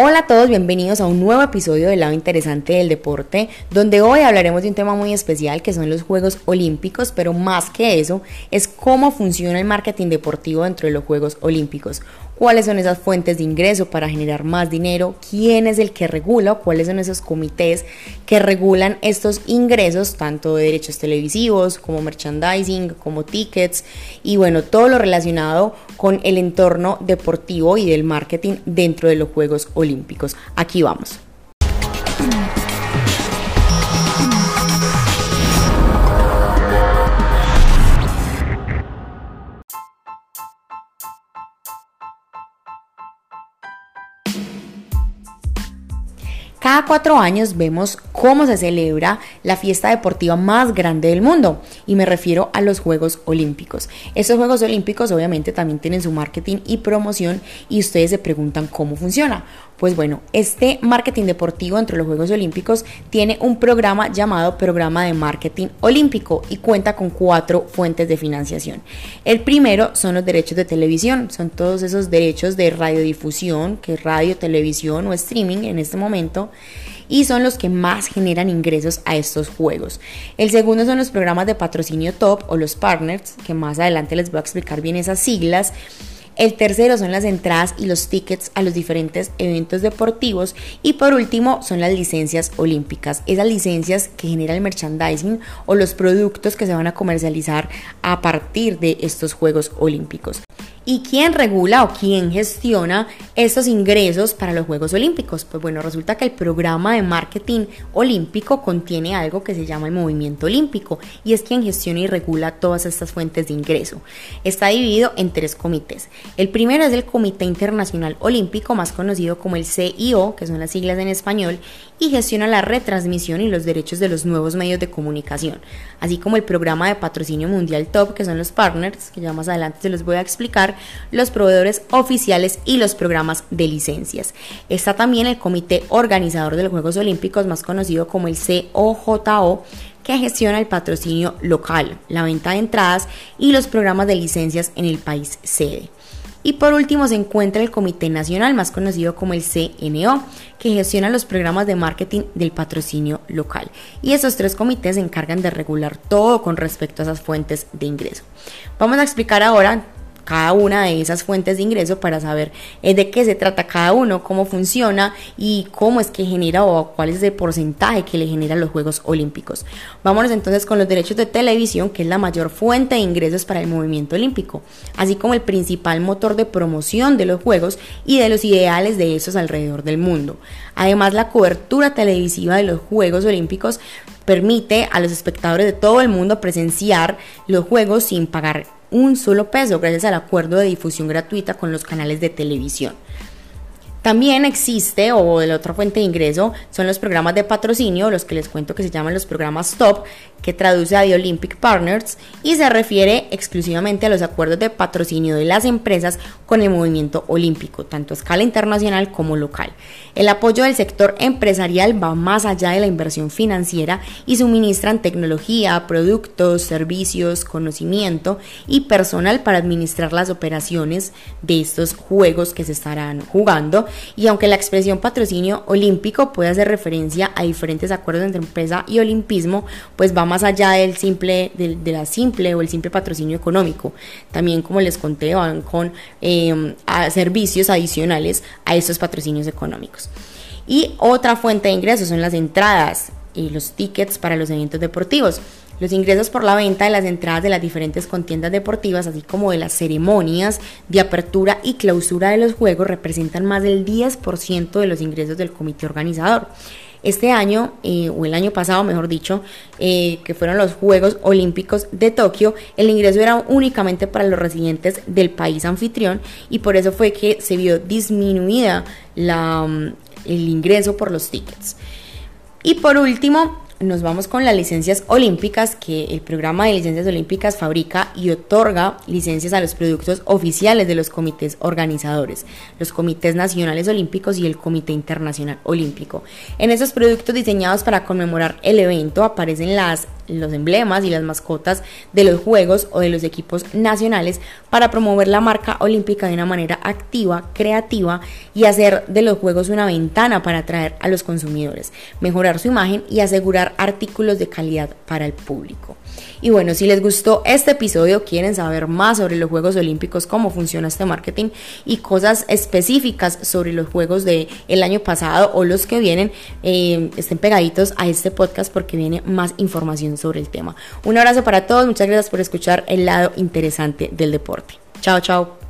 Hola a todos, bienvenidos a un nuevo episodio del lado interesante del deporte, donde hoy hablaremos de un tema muy especial que son los Juegos Olímpicos, pero más que eso, es cómo funciona el marketing deportivo dentro de los Juegos Olímpicos cuáles son esas fuentes de ingreso para generar más dinero, quién es el que regula cuáles son esos comités que regulan estos ingresos, tanto de derechos televisivos como merchandising, como tickets y bueno, todo lo relacionado con el entorno deportivo y del marketing dentro de los Juegos Olímpicos. Aquí vamos. Cada cuatro años vemos cómo se celebra la fiesta deportiva más grande del mundo y me refiero a los Juegos Olímpicos. Estos Juegos Olímpicos obviamente también tienen su marketing y promoción y ustedes se preguntan cómo funciona. Pues bueno, este marketing deportivo entre los Juegos Olímpicos tiene un programa llamado Programa de Marketing Olímpico y cuenta con cuatro fuentes de financiación. El primero son los derechos de televisión, son todos esos derechos de radiodifusión, que es radio, televisión o streaming en este momento y son los que más generan ingresos a estos juegos. El segundo son los programas de patrocinio top o los partners, que más adelante les voy a explicar bien esas siglas. El tercero son las entradas y los tickets a los diferentes eventos deportivos. Y por último son las licencias olímpicas, esas licencias que genera el merchandising o los productos que se van a comercializar a partir de estos Juegos Olímpicos. ¿Y quién regula o quién gestiona estos ingresos para los Juegos Olímpicos? Pues bueno, resulta que el programa de marketing olímpico contiene algo que se llama el movimiento olímpico y es quien gestiona y regula todas estas fuentes de ingreso. Está dividido en tres comités. El primero es el Comité Internacional Olímpico, más conocido como el CIO, que son las siglas en español, y gestiona la retransmisión y los derechos de los nuevos medios de comunicación, así como el programa de patrocinio mundial top, que son los partners, que ya más adelante se los voy a explicar, los proveedores oficiales y los programas de licencias. Está también el comité organizador de los Juegos Olímpicos, más conocido como el COJO, que gestiona el patrocinio local, la venta de entradas y los programas de licencias en el país sede. Y por último se encuentra el Comité Nacional, más conocido como el CNO, que gestiona los programas de marketing del patrocinio local. Y esos tres comités se encargan de regular todo con respecto a esas fuentes de ingreso. Vamos a explicar ahora cada una de esas fuentes de ingreso para saber eh, de qué se trata cada uno, cómo funciona y cómo es que genera o cuál es el porcentaje que le genera los Juegos Olímpicos. Vámonos entonces con los derechos de televisión, que es la mayor fuente de ingresos para el movimiento olímpico, así como el principal motor de promoción de los Juegos y de los ideales de esos alrededor del mundo. Además, la cobertura televisiva de los Juegos Olímpicos permite a los espectadores de todo el mundo presenciar los Juegos sin pagar un solo peso gracias al acuerdo de difusión gratuita con los canales de televisión. También existe, o la otra fuente de ingreso, son los programas de patrocinio, los que les cuento que se llaman los programas TOP, que traduce a The Olympic Partners y se refiere exclusivamente a los acuerdos de patrocinio de las empresas con el movimiento olímpico, tanto a escala internacional como local. El apoyo del sector empresarial va más allá de la inversión financiera y suministran tecnología, productos, servicios, conocimiento y personal para administrar las operaciones de estos juegos que se estarán jugando. Y aunque la expresión patrocinio olímpico puede hacer referencia a diferentes acuerdos entre empresa y olimpismo, pues va más allá del simple, de, la simple o el simple patrocinio económico. También, como les conté, van con em, servicios adicionales a estos patrocinios económicos. Y otra fuente de ingresos son las entradas y los tickets para los eventos deportivos. Los ingresos por la venta de las entradas de las diferentes contiendas deportivas, así como de las ceremonias de apertura y clausura de los juegos, representan más del 10% de los ingresos del comité organizador. Este año, eh, o el año pasado mejor dicho, eh, que fueron los Juegos Olímpicos de Tokio, el ingreso era únicamente para los residentes del país anfitrión y por eso fue que se vio disminuida la, mm, el ingreso por los tickets. Y por último, nos vamos con las licencias olímpicas, que el programa de licencias olímpicas fabrica y otorga licencias a los productos oficiales de los comités organizadores, los comités nacionales olímpicos y el Comité Internacional Olímpico. En esos productos diseñados para conmemorar el evento aparecen las los emblemas y las mascotas de los juegos o de los equipos nacionales para promover la marca olímpica de una manera activa, creativa y hacer de los juegos una ventana para atraer a los consumidores, mejorar su imagen y asegurar artículos de calidad para el público. Y bueno, si les gustó este episodio, quieren saber más sobre los Juegos Olímpicos, cómo funciona este marketing y cosas específicas sobre los Juegos del el año pasado o los que vienen, eh, estén pegaditos a este podcast porque viene más información sobre el tema. Un abrazo para todos, muchas gracias por escuchar el lado interesante del deporte. Chao, chao.